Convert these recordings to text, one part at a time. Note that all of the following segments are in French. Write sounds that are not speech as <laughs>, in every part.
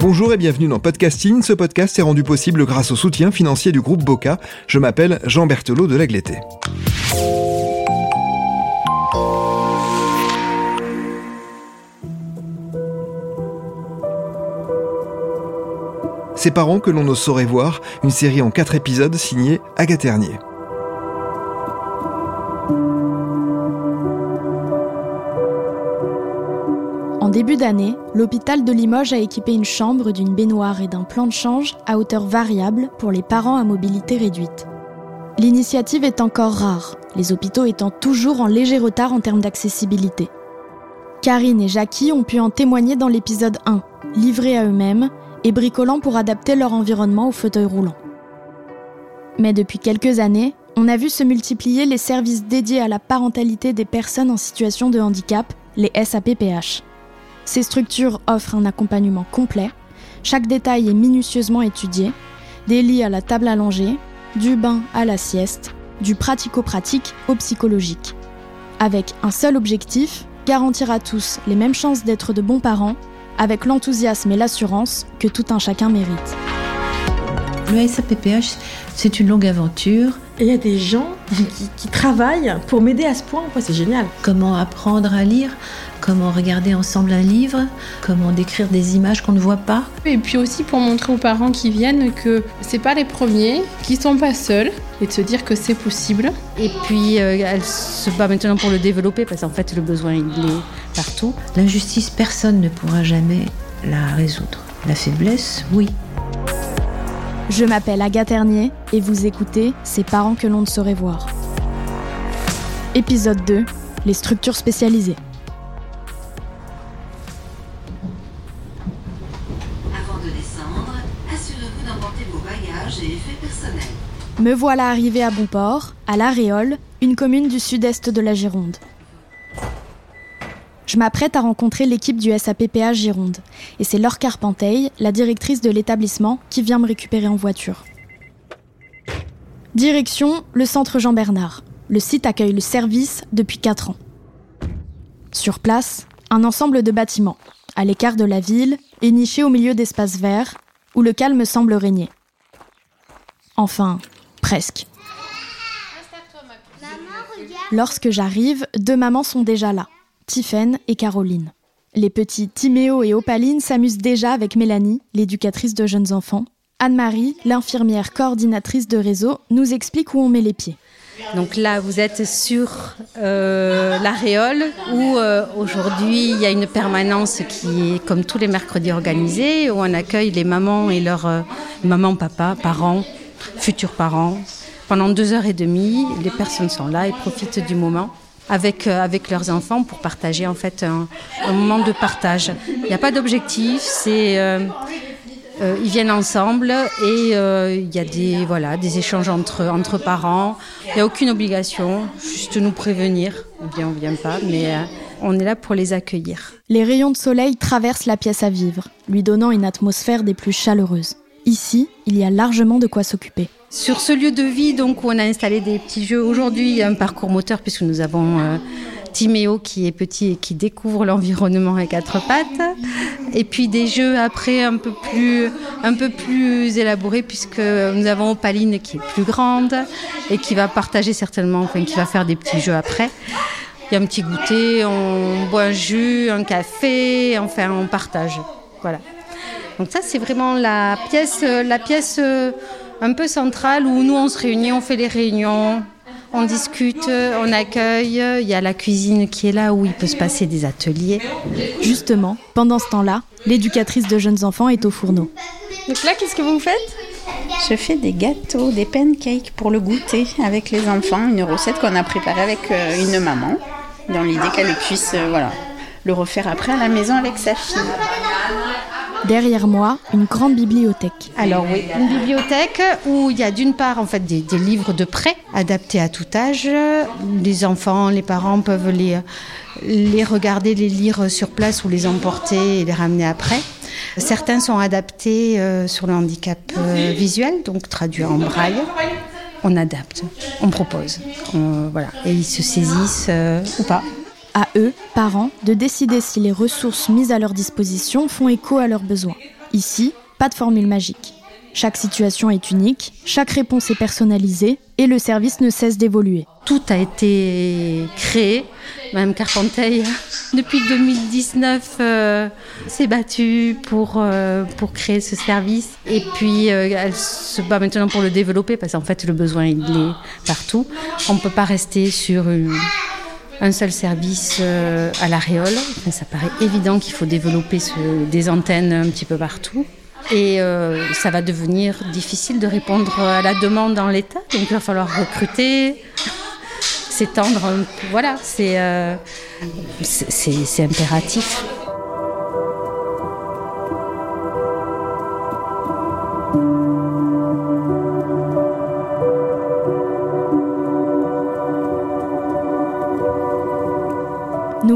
Bonjour et bienvenue dans Podcasting. Ce podcast est rendu possible grâce au soutien financier du groupe Boca. Je m'appelle Jean Berthelot de Lagleté. Ces parents que l'on ne saurait voir, une série en quatre épisodes signée Agathe. Début d'année, l'hôpital de Limoges a équipé une chambre d'une baignoire et d'un plan de change à hauteur variable pour les parents à mobilité réduite. L'initiative est encore rare, les hôpitaux étant toujours en léger retard en termes d'accessibilité. Karine et Jackie ont pu en témoigner dans l'épisode 1, livrés à eux-mêmes et bricolant pour adapter leur environnement au fauteuil roulant. Mais depuis quelques années, on a vu se multiplier les services dédiés à la parentalité des personnes en situation de handicap, les SAPPH. Ces structures offrent un accompagnement complet, chaque détail est minutieusement étudié, des lits à la table allongée, du bain à la sieste, du pratico-pratique au psychologique. Avec un seul objectif, garantir à tous les mêmes chances d'être de bons parents, avec l'enthousiasme et l'assurance que tout un chacun mérite. C'est une longue aventure. Et il y a des gens qui, qui travaillent pour m'aider à ce point, quoi, c'est génial. Comment apprendre à lire, comment regarder ensemble un livre, comment décrire des images qu'on ne voit pas. Et puis aussi pour montrer aux parents qui viennent que c'est pas les premiers, qu'ils sont pas seuls, et de se dire que c'est possible. Et puis euh, elle se bat maintenant pour le développer parce qu'en fait le besoin il est partout. L'injustice, personne ne pourra jamais la résoudre. La faiblesse, oui. Je m'appelle Agathe Ternier et vous écoutez Ces parents que l'on ne saurait voir. Épisode 2 Les structures spécialisées. Avant de descendre, assurez-vous d'emporter vos bagages et effets personnels. Me voilà arrivée à Bonport, à La Réole, une commune du sud-est de la Gironde. Je m'apprête à rencontrer l'équipe du SAPPA Gironde, et c'est Laure Carpenteil, la directrice de l'établissement, qui vient me récupérer en voiture. Direction le centre Jean-Bernard. Le site accueille le service depuis 4 ans. Sur place, un ensemble de bâtiments, à l'écart de la ville et nichés au milieu d'espaces verts, où le calme semble régner. Enfin, presque. Lorsque j'arrive, deux mamans sont déjà là, Tiffaine et Caroline. Les petits Timéo et Opaline s'amusent déjà avec Mélanie, l'éducatrice de jeunes enfants. Anne-Marie, l'infirmière coordinatrice de réseau, nous explique où on met les pieds. Donc là vous êtes sur euh, l'aréole où euh, aujourd'hui il y a une permanence qui est comme tous les mercredis organisée où on accueille les mamans et leurs euh, mamans, papa, parents, futurs parents. Pendant deux heures et demie, les personnes sont là et profitent du moment avec, euh, avec leurs enfants pour partager en fait un, moment de partage. Il n'y a pas d'objectif, c'est euh, euh, ils viennent ensemble et il y a des, voilà, des échanges entre, entre parents. Il n'y a aucune obligation, juste nous prévenir. On vient, on vient pas, mais on est là pour les accueillir. Les rayons de soleil traversent la pièce à vivre, lui donnant une atmosphère des plus chaleureuses. Ici, il y a largement de quoi s'occuper. Sur ce lieu de vie, donc, où on a installé des petits jeux, aujourd'hui, il y a un parcours moteur puisque nous avons euh, Timéo qui est petit et qui découvre l'environnement à quatre pattes. Et puis des jeux après un peu plus, un peu plus élaborés puisque nous avons Opaline qui est plus grande et qui va partager certainement, enfin qui va faire des petits jeux après. Il y a un petit goûter, on boit un jus, un café, enfin on partage. Voilà. Donc ça c'est vraiment la pièce, la pièce euh, un peu centrale où nous on se réunit, on fait les réunions, on discute, on accueille. Il y a la cuisine qui est là où il peut se passer des ateliers. Justement, pendant ce temps-là, l'éducatrice de jeunes enfants est au fourneau. Donc là, qu'est-ce que vous faites? Je fais des gâteaux, des pancakes pour le goûter avec les enfants, une recette qu'on a préparée avec euh, une maman, dans l'idée qu'elle puisse euh, voilà, le refaire après à la maison avec sa fille. Derrière moi, une grande bibliothèque. Alors oui, une bibliothèque où il y a d'une part en fait des, livres de prêt adaptés à tout âge. Les enfants, les parents peuvent les, regarder, les lire sur place ou les emporter et les ramener après. Certains sont adaptés euh, sur le handicap euh, visuel, donc traduits en braille. On adapte, on propose, voilà, et ils se saisissent euh, ou pas. À eux, parents, de décider si les ressources mises à leur disposition font écho à leurs besoins. Ici, pas de formule magique. Chaque situation est unique, chaque réponse est personnalisée et le service ne cesse d'évoluer. Tout a été créé. Madame Carpenteil, <laughs> depuis 2019, euh, s'est battue pour, euh, pour créer ce service. Et puis, euh, elle se bat maintenant pour le développer parce qu'en fait, le besoin, il est partout. On ne peut pas rester sur une- un seul service euh, à l'aréole. Ça paraît évident qu'il faut développer des antennes un petit peu partout. Et euh, ça va devenir difficile de répondre à la demande dans l'État. Donc il va falloir recruter, s'étendre. Voilà, c'est euh, impératif.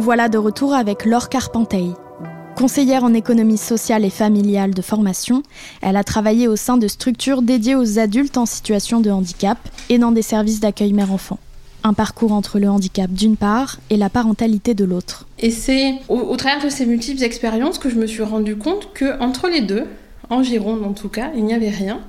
Voilà de retour avec Laure Carpenteil. Conseillère en économie sociale et familiale de formation, elle a travaillé au sein de structures dédiées aux adultes en situation de handicap et dans des services d'accueil mère-enfant. Un parcours entre le handicap d'une part et la parentalité de l'autre. Et c'est au, travers de ces multiples expériences que je me suis rendu compte que entre les deux, en Gironde en tout cas, il n'y avait rien.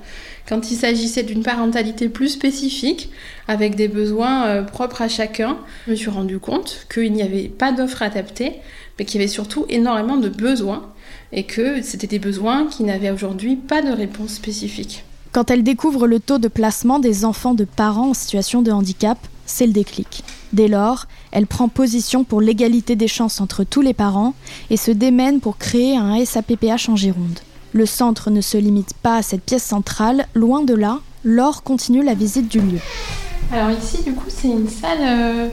Quand il s'agissait d'une parentalité plus spécifique, avec des besoins euh, propres à chacun, je me suis rendu compte qu'il n'y avait pas d'offre adaptée, mais qu'il y avait surtout énormément de besoins, et que c'était des besoins qui n'avaient aujourd'hui pas de réponse spécifique. Quand elle découvre le taux de placement des enfants de parents en situation de handicap, c'est le déclic. Dès lors, elle prend position pour l'égalité des chances entre tous les parents et se démène pour créer un SAPPH en Gironde. Le centre ne se limite pas à cette pièce centrale, loin de là, Laure continue la visite du lieu. Alors ici, du coup, c'est une salle euh,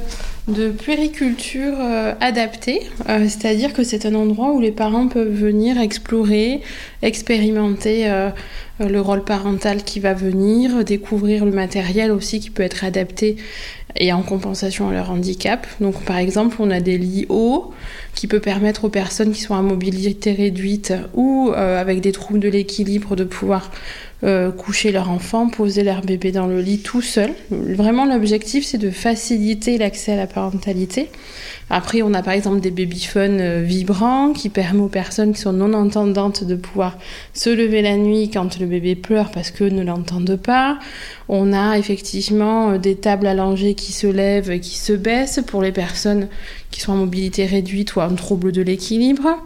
de puériculture euh, adaptée, Euh, c'est-à-dire que c'est un endroit où les parents peuvent venir explorer, expérimenter euh, le rôle parental qui va venir, découvrir le matériel aussi qui peut être adapté et en compensation à leur handicap. Donc par exemple, on a des lits hauts qui peut permettre aux personnes qui sont à mobilité réduite ou euh, avec des troubles de l'équilibre de pouvoir euh, coucher leur enfant, poser leur bébé dans le lit tout seul. Vraiment, l'objectif, c'est de faciliter l'accès à la parentalité. Après, on a par exemple des babyphones euh, vibrants qui permettent aux personnes qui sont non entendantes de pouvoir se lever la nuit quand le bébé pleure parce qu'eux ne l'entendent pas. On a effectivement euh, des tables allongées qui se lèvent et qui se baissent pour les personnes qui sont en mobilité réduite ou en trouble de l'équilibre.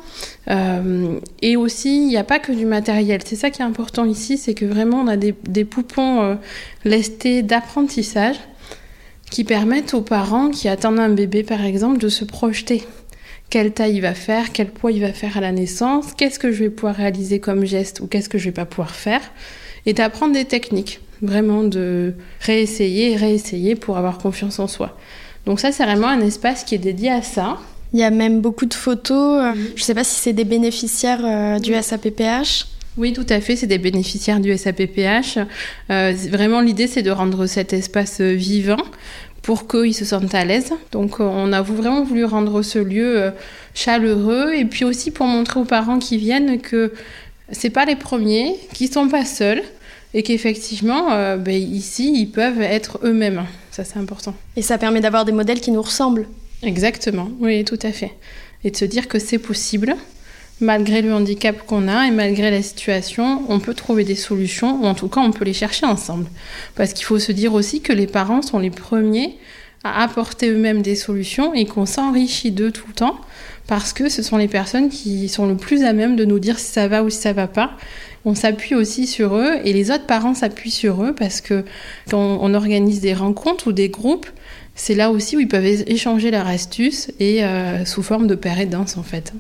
Et aussi, il n'y a pas que du matériel. C'est ça qui est important ici, c'est que vraiment on a des, des poupons euh, lestés d'apprentissage qui permettent aux parents qui attendent un bébé, par exemple, de se projeter. Quelle taille il va faire, quel poids il va faire à la naissance, qu'est-ce que je vais pouvoir réaliser comme geste ou qu'est-ce que je vais pas pouvoir faire, et d'apprendre des techniques, vraiment de réessayer réessayer pour avoir confiance en soi. Donc ça, c'est vraiment un espace qui est dédié à ça. Il y a même beaucoup de photos. Je ne sais pas si c'est des bénéficiaires euh, du SAPPH. Oui, tout à fait, c'est des bénéficiaires du SAPPH. Euh, vraiment, l'idée, c'est de rendre cet espace euh, vivant pour qu'ils se sentent à l'aise. Donc, euh, on a vraiment voulu rendre ce lieu chaleureux et puis aussi pour montrer aux parents qui viennent que c'est pas les premiers, qu'ils sont pas seuls et qu'effectivement, euh, ben, ici, ils peuvent être eux-mêmes. Ça, c'est important. Et ça permet d'avoir des modèles qui nous ressemblent. Exactement, oui, tout à fait. Et de se dire que c'est possible, malgré le handicap qu'on a et malgré la situation, on peut trouver des solutions, ou en tout cas, on peut les chercher ensemble. Parce qu'il faut se dire aussi que les parents sont les premiers à apporter eux-mêmes des solutions et qu'on s'enrichit d'eux tout le temps, parce que ce sont les personnes qui sont le plus à même de nous dire si ça va ou si ça va pas. On s'appuie aussi sur eux et les autres parents s'appuient sur eux parce que quand on organise des rencontres ou des groupes, c'est là aussi où ils peuvent échanger leurs astuces et euh, sous forme de paire et danse en fait.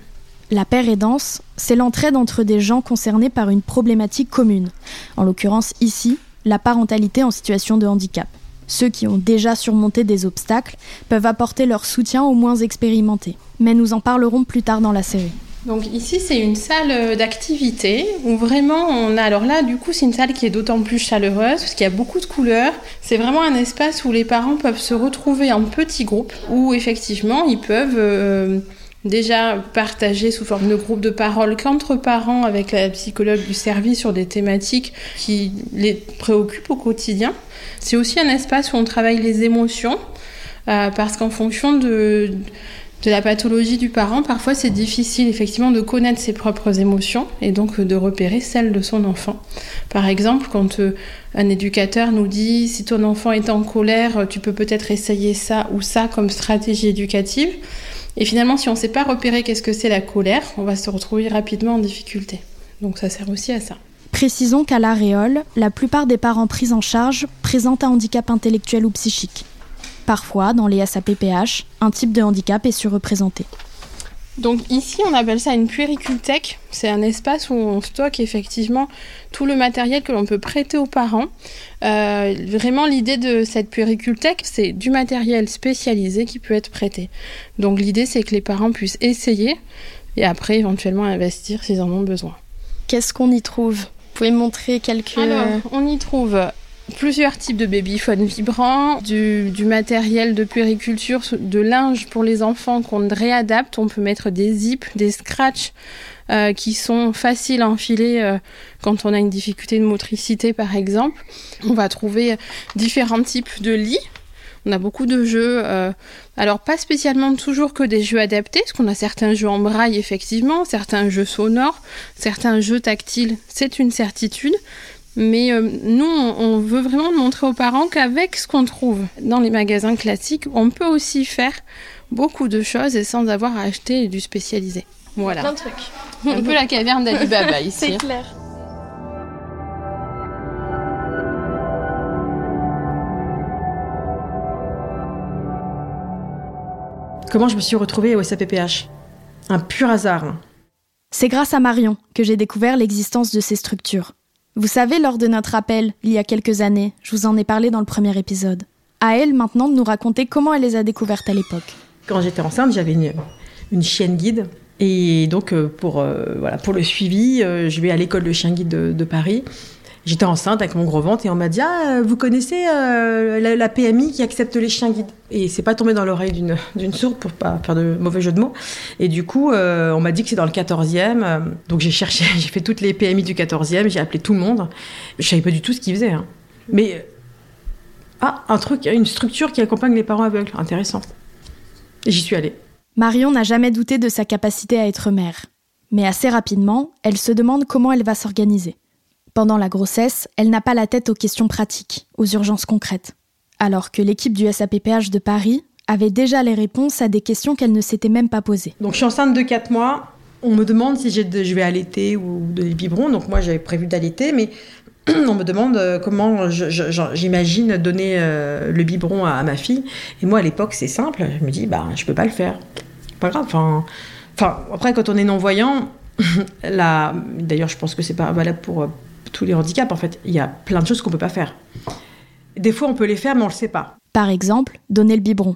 La paire aidance, c'est l'entraide entre des gens concernés par une problématique commune. En l'occurrence ici, la parentalité en situation de handicap. Ceux qui ont déjà surmonté des obstacles peuvent apporter leur soutien aux moins expérimentés. Mais nous en parlerons plus tard dans la série. Donc ici c'est une salle d'activité où vraiment on a alors là du coup c'est une salle qui est d'autant plus chaleureuse parce qu'il y a beaucoup de couleurs. C'est vraiment un espace où les parents peuvent se retrouver en petits groupes où effectivement ils peuvent euh, déjà partager sous forme de groupe de parole qu'entre parents avec la psychologue du service sur des thématiques qui les préoccupent au quotidien. C'est aussi un espace où on travaille les émotions euh, parce qu'en fonction de, de la pathologie du parent, parfois c'est difficile effectivement de connaître ses propres émotions et donc de repérer celles de son enfant. Par exemple, quand euh, un éducateur nous dit si ton enfant est en colère, tu peux peut-être essayer ça ou ça comme stratégie éducative. Et finalement, si on ne sait pas repérer qu'est-ce que c'est la colère, on va se retrouver rapidement en difficulté. Donc ça sert aussi à ça. Précisons qu'à l'Aréole, la plupart des parents pris en charge présentent un handicap intellectuel ou psychique. Parfois, dans les SAPPH, un type de handicap est surreprésenté. Donc ici, on appelle ça une puéricultech. C'est un espace où on stocke effectivement tout le matériel que l'on peut prêter aux parents. Euh, vraiment, l'idée de cette puéricultech, c'est du matériel spécialisé qui peut être prêté. Donc l'idée, c'est que les parents puissent essayer et après éventuellement investir s'ils en ont besoin. Qu'est-ce qu'on y trouve? Vous pouvez montrer quelques... Alors, on y trouve plusieurs types de babyphones vibrants, du, matériel de puériculture, de linge pour les enfants qu'on réadapte. On peut mettre des zips, des scratchs euh, qui sont faciles à enfiler euh, quand on a une difficulté de motricité par exemple. On va trouver différents types de lits. On a beaucoup de jeux, euh, alors pas spécialement toujours que des jeux adaptés, parce qu'on a certains jeux en braille effectivement, certains jeux sonores, certains jeux tactiles, c'est une certitude, mais euh, nous, on veut vraiment montrer aux parents qu'avec ce qu'on trouve dans les magasins classiques, on peut aussi faire beaucoup de choses et sans avoir à acheter du spécialisé. Voilà. Plein de trucs. Un peu la caverne d'Alibaba <laughs> ici. C'est clair. Comment je me suis retrouvée au SAPPH Un pur hasard. C'est grâce à Marion que j'ai découvert l'existence de ces structures. Vous savez, lors de notre appel, il y a quelques années, je vous en ai parlé dans le premier épisode. À elle maintenant de nous raconter comment elle les a découvertes à l'époque. Quand j'étais enceinte, j'avais une, chienne guide. Et donc, euh, pour, euh, voilà, pour le suivi, euh, je vais à l'école de chien guide de, de Paris. J'étais enceinte avec mon gros ventre et on m'a dit Ah, vous connaissez euh, la, PMI qui accepte les chiens guides? Et c'est pas tombé dans l'oreille d'une, d'une sourde pour pas faire de mauvais jeu de mots. Et du coup, euh, on m'a dit que c'est dans le 14e. Donc j'ai cherché, <laughs> j'ai fait toutes les PMI du 14e, j'ai appelé tout le monde. Je savais pas du tout ce qu'ils faisaient. Hein. Mais. Ah, un truc, une structure qui accompagne les parents aveugles. Intéressant. J'y suis allée. Marion n'a jamais douté de sa capacité à être mère. Mais assez rapidement, elle se demande comment elle va s'organiser. Pendant la grossesse, elle n'a pas la tête aux questions pratiques, aux urgences concrètes. Alors que l'équipe du SAPPH de Paris avait déjà les réponses à des questions qu'elle ne s'était même pas posées. Donc je suis enceinte de 4 mois. On me demande si je vais allaiter ou donner le biberon. Donc moi j'avais prévu d'allaiter, mais <clears throat> on me demande comment j'imagine donner le biberon à, ma fille. Et moi à l'époque c'est simple. Je me dis bah je peux pas le faire. Pas grave. Enfin, après quand on est non voyant, là <laughs> d'ailleurs je pense que c'est pas valable pour tous les handicaps, en fait. Il y a plein de choses qu'on ne peut pas faire. Des fois, on peut les faire, mais on ne le sait pas. Par exemple, donner le biberon.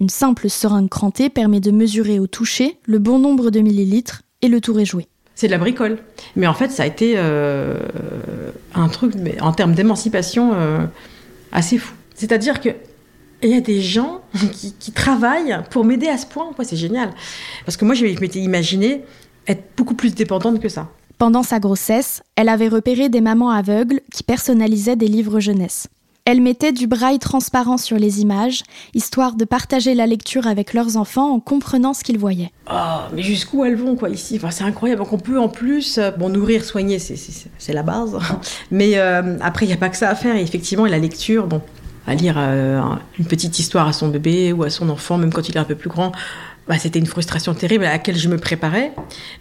Une simple seringue crantée permet de mesurer au toucher le bon nombre de millilitres et le tour est joué. C'est de la bricole. Mais en fait, ça a été euh, un truc, mais en termes d'émancipation, euh, assez fou. C'est-à-dire que il y a des gens <laughs> qui, qui travaillent pour m'aider à ce point. Ouais, c'est génial. Parce que moi, je m'étais imaginé être beaucoup plus dépendante que ça. Pendant sa grossesse, elle avait repéré des mamans aveugles qui personnalisaient des livres jeunesse. Elle mettait du braille transparent sur les images, histoire de partager la lecture avec leurs enfants en comprenant ce qu'ils voyaient. Oh, mais jusqu'où elles vont, quoi, ici? Enfin, C'est incroyable. Donc, on peut en plus, bon, nourrir, soigner, c'est la base. <laughs> Mais euh, après, il n'y a pas que ça à faire. Et effectivement, la lecture, bon, à lire euh, une petite histoire à son bébé ou à son enfant, même quand il est un peu plus grand, bah, c'était une frustration terrible à laquelle je me préparais.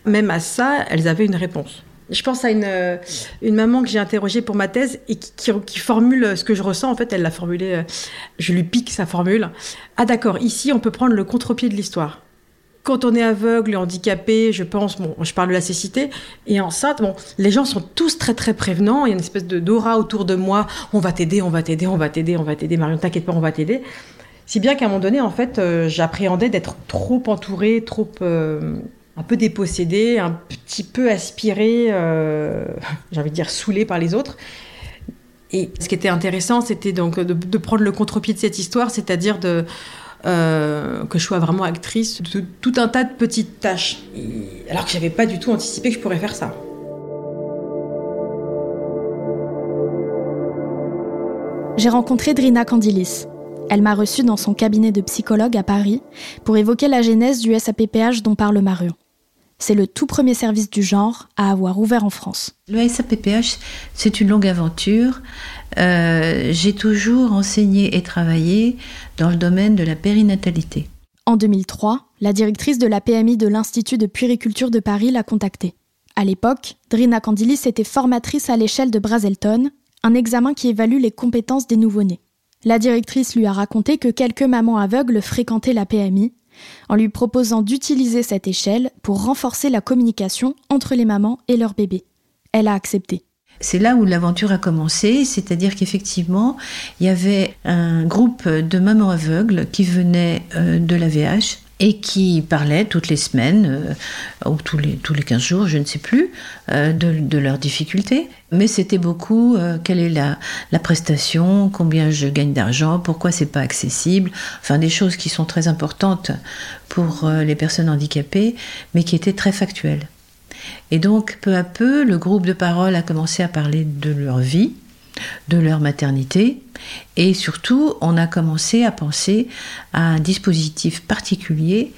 Même à ça, elles avaient une réponse. Je pense à une, euh, maman que j'ai interrogée pour ma thèse et qui, formule ce que je ressens. En fait, elle l'a formulé, euh, je lui pique sa formule. Ah d'accord, ici on peut prendre le contre-pied de l'histoire. quand on est aveugle et handicapé, je pense, bon, je parle de la cécité, et enceinte, bon, les gens sont tous très très prévenants, il y a une espèce de d'aura autour de moi, on va t'aider, on va t'aider, on va t'aider, on va t'aider, Marion, t'inquiète pas, on va t'aider. Si bien qu'à un moment donné, en fait, euh, j'appréhendais d'être trop entourée, trop... euh, un peu dépossédée, un petit peu aspirée, euh, <laughs> j'ai envie de dire saoulée par les autres. Et ce qui était intéressant, c'était donc de, prendre le contre-pied de cette histoire, c'est-à-dire que je sois vraiment actrice de tout un tas de petites tâches. Alors que j'avais pas du tout anticipé que je pourrais faire ça. J'ai rencontré Drina Candilis. Elle m'a reçue dans son cabinet de psychologue à Paris pour évoquer la genèse du SAPPH dont parle Marion. C'est le tout premier service du genre à avoir ouvert en France. Le SAPPH, c'est une longue aventure. Euh, J'ai toujours enseigné et travaillé dans le domaine de la périnatalité. En 2003, la directrice de la PMI de l'Institut de puériculture de Paris l'a contactée. À l'époque, Drina Candilis était formatrice à l'échelle de Brazelton, un examen qui évalue les compétences des nouveau-nés. La directrice lui a raconté que quelques mamans aveugles fréquentaient la PMI, en lui proposant d'utiliser cette échelle pour renforcer la communication entre les mamans et leurs bébés. Elle a accepté. C'est là où l'aventure a commencé, c'est-à-dire qu'effectivement, il y avait un groupe de mamans aveugles qui venaient euh, de la VH et qui parlaient toutes les semaines, euh, ou tous les, tous les 15 jours, je ne sais plus, euh, de, leurs difficultés. Mais c'était beaucoup, euh, quelle est la, la prestation, combien je gagne d'argent, pourquoi c'est pas accessible, enfin des choses qui sont très importantes pour les personnes handicapées, mais qui étaient très factuelles. Et donc, peu à peu, le groupe de parole a commencé à parler de leur vie, de leur maternité, et surtout, on a commencé à penser à un dispositif particulier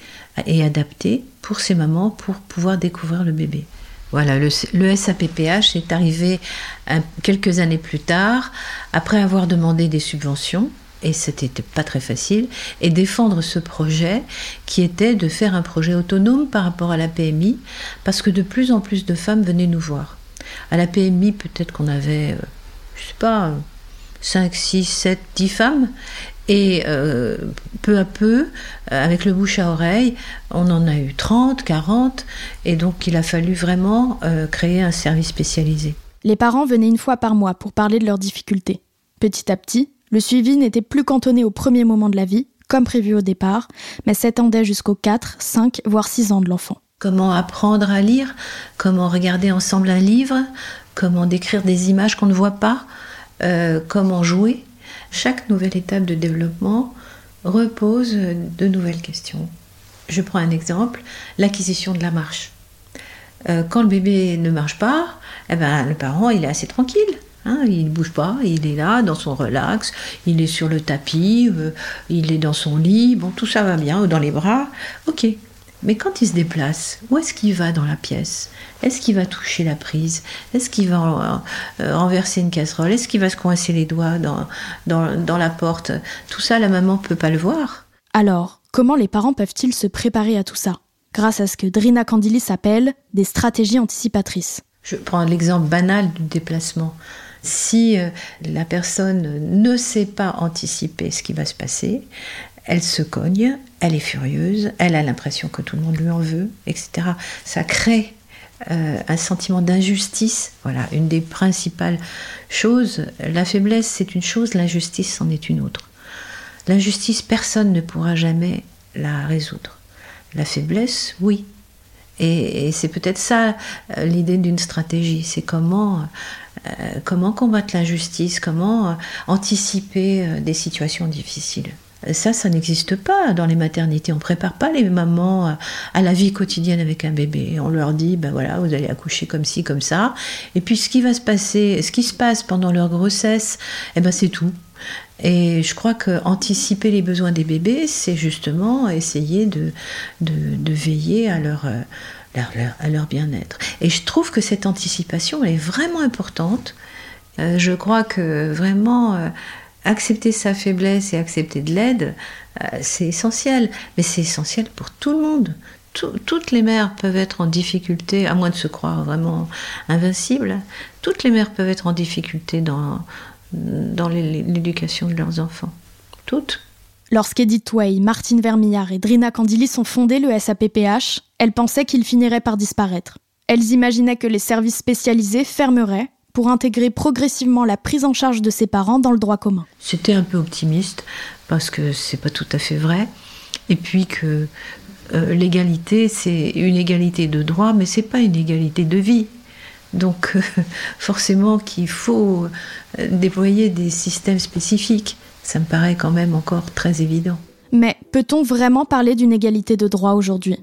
et adapté pour ces mamans pour pouvoir découvrir le bébé. Voilà, le, SAPPH est arrivé quelques années plus tard, après avoir demandé des subventions, et c'était pas très facile, et défendre ce projet qui était de faire un projet autonome par rapport à la PMI, parce que de plus en plus de femmes venaient nous voir. À la PMI, peut-être qu'on avait, euh, je sais pas, 5, 6, 7, 10 femmes, et euh, peu à peu, avec le bouche à oreille, on en a eu 30, 40, et donc il a fallu vraiment euh, créer un service spécialisé. Les parents venaient une fois par mois pour parler de leurs difficultés. Petit à petit, le suivi n'était plus cantonné au premier moment de la vie, comme prévu au départ, mais s'étendait jusqu'aux 4, 5, voire 6 ans de l'enfant. Comment apprendre à lire, comment regarder ensemble un livre, comment décrire des images qu'on ne voit pas, euh, comment jouer. Chaque nouvelle étape de développement repose de nouvelles questions. Je prends un exemple, l'acquisition de la marche. Euh, quand le bébé ne marche pas, eh ben, le parent il est assez tranquille. Hein, il ne bouge pas, il est là dans son relax, il est sur le tapis, euh, il est dans son lit, bon tout ça va bien, dans les bras, ok. Mais quand il se déplace, où est-ce qu'il va dans la pièce? Est-ce qu'il va toucher la prise? Est-ce qu'il va euh, renverser une casserole? Est-ce qu'il va se coincer les doigts dans, dans, dans la porte? Tout ça, la maman peut pas le voir. Alors, comment les parents peuvent-ils se préparer à tout ça? Grâce à ce que Drina Candilis appelle des stratégies anticipatrices. Je prends l'exemple banal du déplacement. Si euh, la personne ne sait pas anticiper ce qui va se passer, elle se cogne, elle est furieuse, elle a l'impression que tout le monde lui en veut, etc. Ça crée euh, un sentiment d'injustice. Voilà, une des principales choses. La faiblesse, c'est une chose, l'injustice, c'en est une autre. L'injustice, personne ne pourra jamais la résoudre. La faiblesse, oui. Et, c'est peut-être ça euh, l'idée d'une stratégie, c'est comment, euh, combattre l'injustice, comment anticiper des situations difficiles. Ça, ça n'existe pas dans les maternités. On prépare pas les mamans à- à la vie quotidienne avec un bébé. On leur dit, ben voilà, vous allez accoucher comme ci, comme ça. Et puis ce qui va se passer, ce qui se passe pendant leur grossesse, eh ben c'est tout. Et je crois que anticiper les besoins des bébés, c'est justement essayer de, de, veiller à leur, euh, leur- à leur bien-être. Et je trouve que cette anticipation, est vraiment importante. Euh, je crois que vraiment euh, accepter sa faiblesse et accepter de l'aide, euh, c'est essentiel. Mais c'est essentiel pour tout le monde. Tout- toutes les mères peuvent être en difficulté, à moins de se croire vraiment invincibles, toutes les mères peuvent être en difficulté dans, dans l'é- l'éducation de leurs enfants. Toutes. Lorsqu'Edith Way, Martine Vermillard et Drina Candili sont fondés le SAPPH, elles pensaient qu'il finirait par disparaître. Elles imaginaient que les services spécialisés fermeraient pour intégrer progressivement la prise en charge de ses parents dans le droit commun. C'était un peu optimiste parce que c'est pas tout à fait vrai. Et puis que euh, l'égalité, c'est une égalité de droit, mais c'est pas une égalité de vie. Donc <laughs> forcément qu'il faut euh, déployer des systèmes spécifiques. Ça me paraît quand même encore très évident. Mais peut-on vraiment parler d'une égalité de droit aujourd'hui?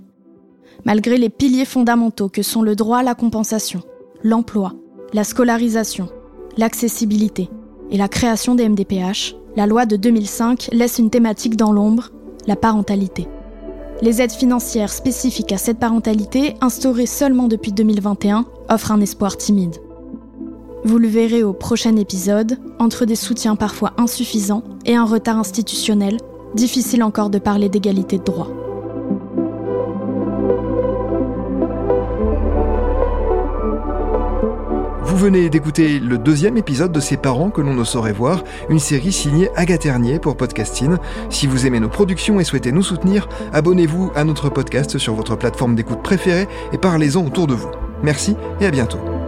Malgré les piliers fondamentaux que sont le droit à la compensation, l'emploi, la scolarisation, l'accessibilité et la création des MDPH, la loi de 2005 laisse une thématique dans l'ombre, la parentalité. Les aides financières spécifiques à cette parentalité, instaurées seulement depuis 2021, offrent un espoir timide. Vous le verrez au prochain épisode, entre des soutiens parfois insuffisants et un retard institutionnel, difficile encore de parler d'égalité de droit. Venez d'écouter le deuxième épisode de Ses parents que l'on ne saurait voir, une série signée Agathe Ternier pour Podcasting. Si vous aimez nos productions et souhaitez nous soutenir, abonnez-vous à notre podcast sur votre plateforme d'écoute préférée et parlez-en autour de vous. Merci et à bientôt.